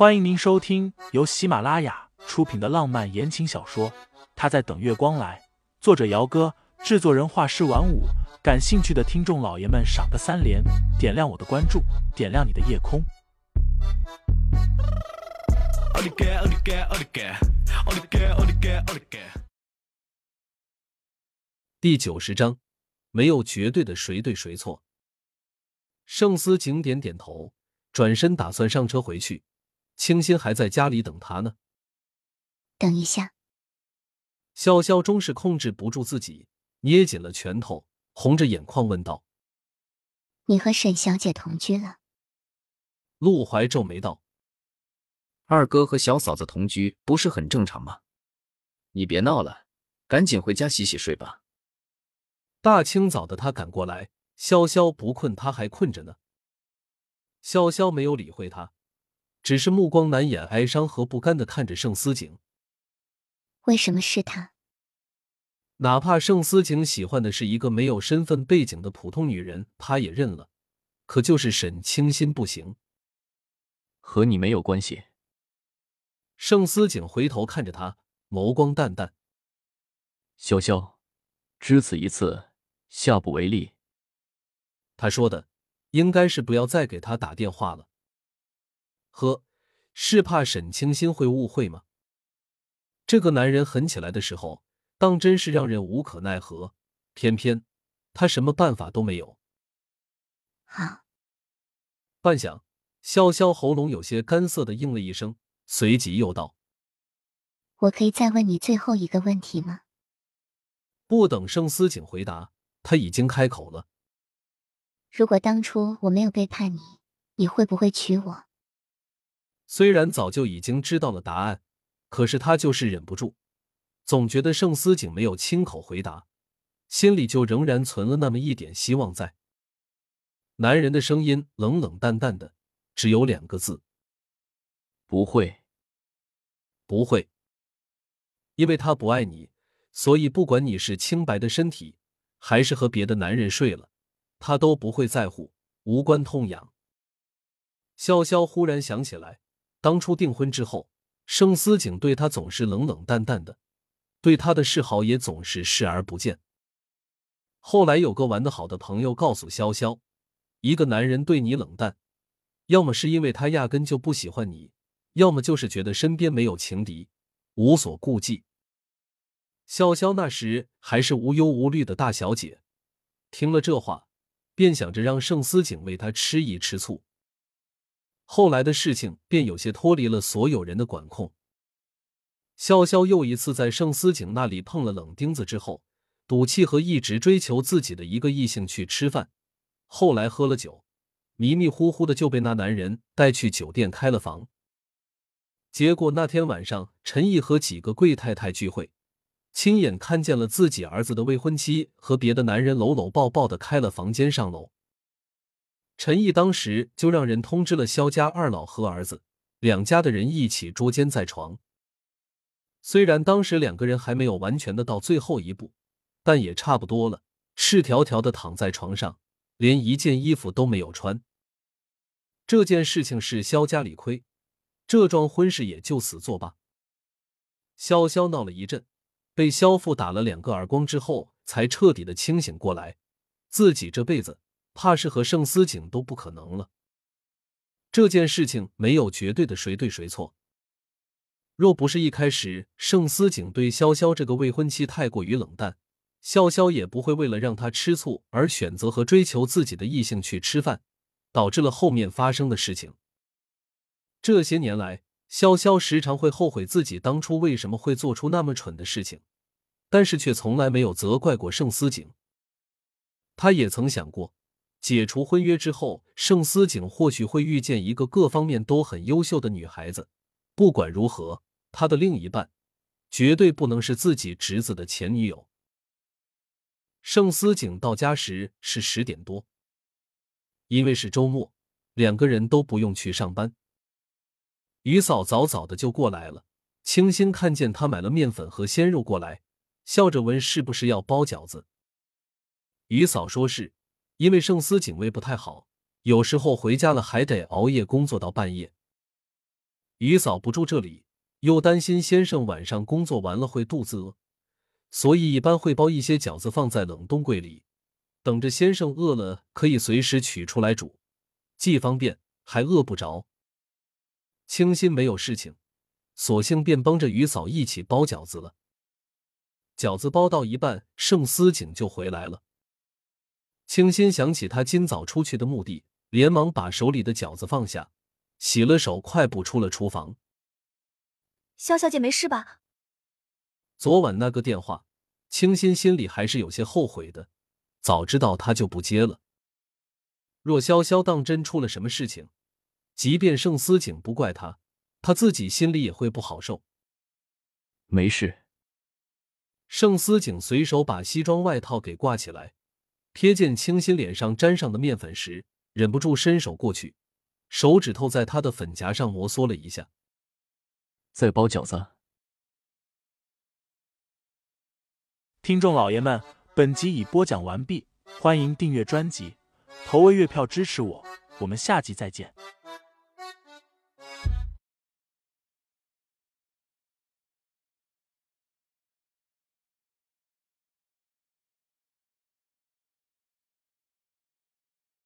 欢迎您收听由喜马拉雅出品的浪漫言情小说《他在等月光来》，作者：姚哥，制作人：画师晚舞。感兴趣的听众老爷们，赏个三连，点亮我的关注，点亮你的夜空。第九十章，没有绝对的谁对谁错。盛思景点点头，转身打算上车回去。清新还在家里等他呢。等一下，潇潇终是控制不住自己，捏紧了拳头，红着眼眶问道：“你和沈小姐同居了？”陆怀皱眉道：“二哥和小嫂子同居不是很正常吗？你别闹了，赶紧回家洗洗睡吧。”大清早的，他赶过来，潇潇不困，他还困着呢。潇潇没有理会他。只是目光难掩哀伤和不甘的看着盛思景。为什么是他？哪怕盛思景喜欢的是一个没有身份背景的普通女人，他也认了。可就是沈清心不行，和你没有关系。盛思景回头看着他，眸光淡淡。潇潇，只此一次，下不为例。他说的应该是不要再给他打电话了。呵，是怕沈清心会误会吗？这个男人狠起来的时候，当真是让人无可奈何。偏偏他什么办法都没有。好。半晌，潇潇喉咙有些干涩的应了一声，随即又道：“我可以再问你最后一个问题吗？”不等盛思景回答，他已经开口了：“如果当初我没有背叛你，你会不会娶我？”虽然早就已经知道了答案，可是他就是忍不住，总觉得盛思景没有亲口回答，心里就仍然存了那么一点希望在。男人的声音冷冷淡淡的，只有两个字：不会，不会。因为他不爱你，所以不管你是清白的身体，还是和别的男人睡了，他都不会在乎，无关痛痒。潇潇忽然想起来。当初订婚之后，盛思景对他总是冷冷淡淡的，对他的示好也总是视而不见。后来有个玩得好的朋友告诉潇潇，一个男人对你冷淡，要么是因为他压根就不喜欢你，要么就是觉得身边没有情敌，无所顾忌。潇潇那时还是无忧无虑的大小姐，听了这话，便想着让盛思景为她吃一吃醋。后来的事情便有些脱离了所有人的管控。潇潇又一次在盛思景那里碰了冷钉子之后，赌气和一直追求自己的一个异性去吃饭。后来喝了酒，迷迷糊糊的就被那男人带去酒店开了房。结果那天晚上，陈毅和几个贵太太聚会，亲眼看见了自己儿子的未婚妻和别的男人搂搂抱抱的开了房间上楼。陈毅当时就让人通知了萧家二老和儿子，两家的人一起捉奸在床。虽然当时两个人还没有完全的到最后一步，但也差不多了，赤条条的躺在床上，连一件衣服都没有穿。这件事情是萧家理亏，这桩婚事也就此作罢。潇潇闹了一阵，被萧父打了两个耳光之后，才彻底的清醒过来，自己这辈子。怕是和盛思景都不可能了。这件事情没有绝对的谁对谁错。若不是一开始盛思景对潇潇这个未婚妻太过于冷淡，潇潇也不会为了让他吃醋而选择和追求自己的异性去吃饭，导致了后面发生的事情。这些年来，潇潇时常会后悔自己当初为什么会做出那么蠢的事情，但是却从来没有责怪过盛思景。他也曾想过。解除婚约之后，盛思景或许会遇见一个各方面都很优秀的女孩子。不管如何，他的另一半绝对不能是自己侄子的前女友。盛思景到家时是十点多，因为是周末，两个人都不用去上班。于嫂早早的就过来了，清新看见他买了面粉和鲜肉过来，笑着问是不是要包饺子。于嫂说是。因为盛思景胃不太好，有时候回家了还得熬夜工作到半夜。于嫂不住这里，又担心先生晚上工作完了会肚子饿，所以一般会包一些饺子放在冷冻柜里，等着先生饿了可以随时取出来煮，既方便还饿不着。清心没有事情，索性便帮着于嫂一起包饺子了。饺子包到一半，盛思景就回来了。清新想起他今早出去的目的，连忙把手里的饺子放下，洗了手，快步出了厨房。萧小姐没事吧？昨晚那个电话，清新心里还是有些后悔的，早知道他就不接了。若潇潇当真出了什么事情，即便盛思景不怪他，他自己心里也会不好受。没事。盛思景随手把西装外套给挂起来，瞥见清新脸上沾上的面粉时，忍不住伸手过去，手指头在他的粉颊上摩挲了一下。在包饺子。听众老爷们，本集已播讲完毕，欢迎订阅专辑，投喂月票支持我，我们下集再见。